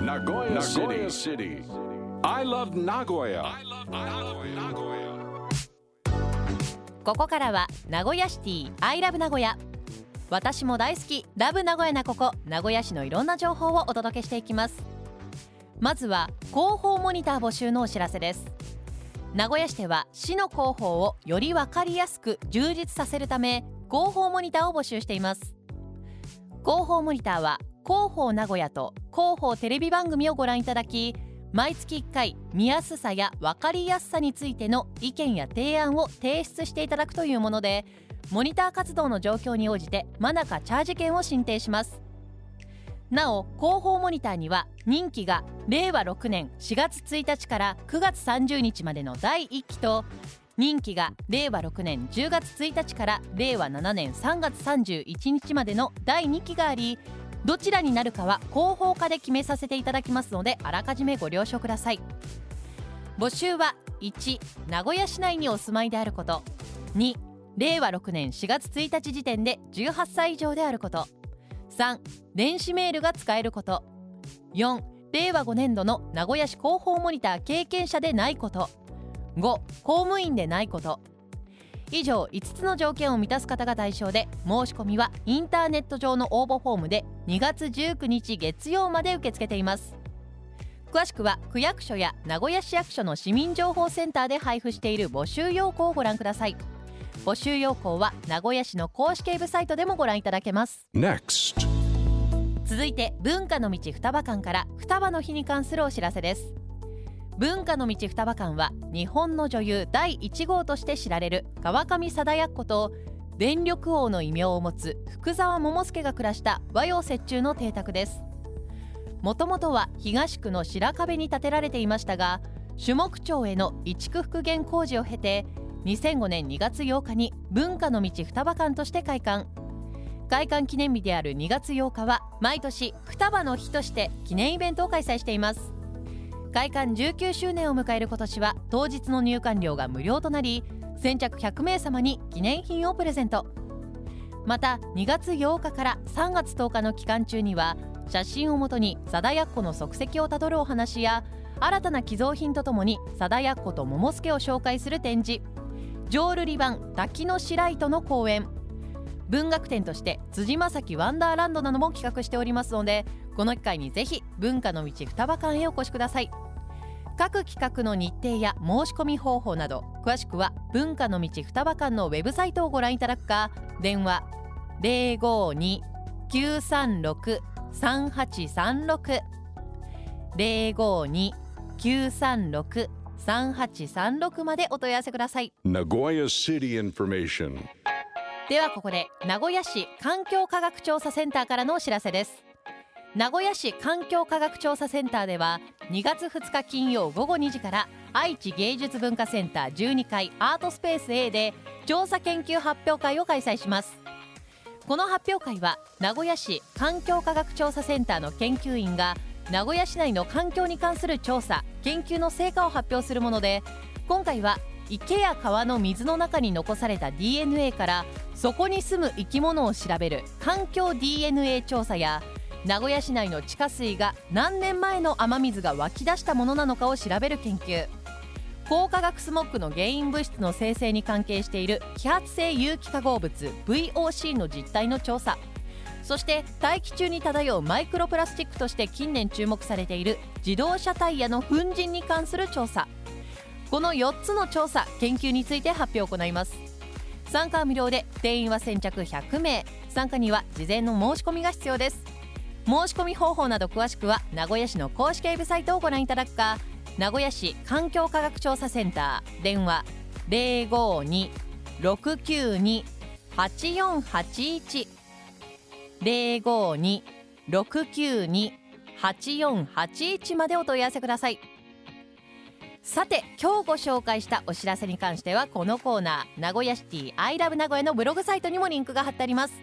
Nagoya City. I love Nagoya. ここからは名古屋シティ I love 名古屋私も大好きラブ名古屋なここ。名古屋市のいろんな情報をお届けしていきます。まずは広報モニター募集のお知らせです。名古屋市では市の広報をより分かりやすく充実させるため広報モニターを募集しています。広報モニターは広報名古屋と広報テレビ番組をご覧いただき毎月1回見やすさや分かりやすさについての意見や提案を提出していただくというものでモニター活動の状況に応じてマナカチャージ券を申請します。なお広報モニターには任期が令和6年4月1日から9月30日までの第1期と任期が令和6年10月1日から令和7年3月31日までの第2期がありどちらになるかは広報課で決めさせていただきますのであらかじめご了承ください。募集は1名古屋市内にお住まいであること。2令和6年4月1日時点で18歳以上であること。3電子メールが使えること。4令和5年度の名古屋市広報モニター経験者でないこと。5公務員でないこと。以上5つの条件を満たす方が対象で申し込みはインターネット上の応募フォームで2月19日月曜まで受け付けています。詳しくは区役所や名古屋市役所の市民情報センターで配布している募集要項をご覧ください。募集要項は名古屋市の公式ウェブサイトでもご覧いただけます。Next. 続いて文化の道双葉館から双葉の日に関するお知らせです文化の道双葉館は日本の女優第1号として知られる川上貞奴と電力王の異名を持つ福沢桃介が暮らした和洋折衷の邸宅です。もともとは東区の白壁に建てられていましたが種木町への移築復元工事を経て2005年2月8日に文化の道双葉館として開館。開館記念日である2月8日は毎年双葉の日として記念イベントを開催しています。開館19周年を迎える今年は当日の入館料が無料となり先着100名様に記念品をプレゼント。また2月8日から3月10日の期間中には写真をもとに貞奴の足跡をたどるお話や新たな寄贈品とともに貞奴と桃助を紹介する展示。浄瑠璃版滝の白糸の公演。文学展として辻正樹ワンダーランドなども企画しておりますのでこの機会にぜひ文化の道双葉館へお越しください各企画の日程や申し込み方法など詳しくは文化の道双葉館のウェブサイトをご覧いただくか電話052-936-3836 052-936-3836までお問い合わせください Nagoya City Information. ではここで名古屋市環境科学調査センターからのお知らせです。名古屋市環境科学調査センターでは2月2日金曜午後2時から愛知芸術文化センター12階アートスペース A で調査研究発表会を開催します。この発表会は名古屋市環境科学調査センターの研究員が名古屋市内の環境に関する調査研究の成果を発表するもので今回は池や川の水の中に残された DNA からそこに住む生き物を調べる環境 DNA 調査や名古屋市内の地下水が何年前の雨水が湧き出したものなのかを調べる研究。高化学スモッグの原因物質の生成に関係している揮発性有機化合物 VOC の実態の調査。そして大気中に漂うマイクロプラスチックとして近年注目されている自動車タイヤの粉塵に関する調査。この4つの調査研究について発表を行います。参加は無料で定員は先着100名。参加には事前の申し込みが必要です。申し込み方法など詳しくは名古屋市の公式ウェブサイトをご覧いただくか名古屋市環境科学調査センター。電話052-692-8481 052-692-8481までお問い合わせください。さて今日ご紹介したお知らせに関してはこのコーナー名古屋シティアイラブ名古屋のブログサイトにもリンクが貼ってあります。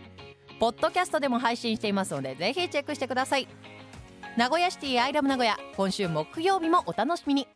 ポッドキャストでも配信していますのでぜひチェックしてください。名古屋シティアイラブ名古屋今週木曜日もお楽しみに。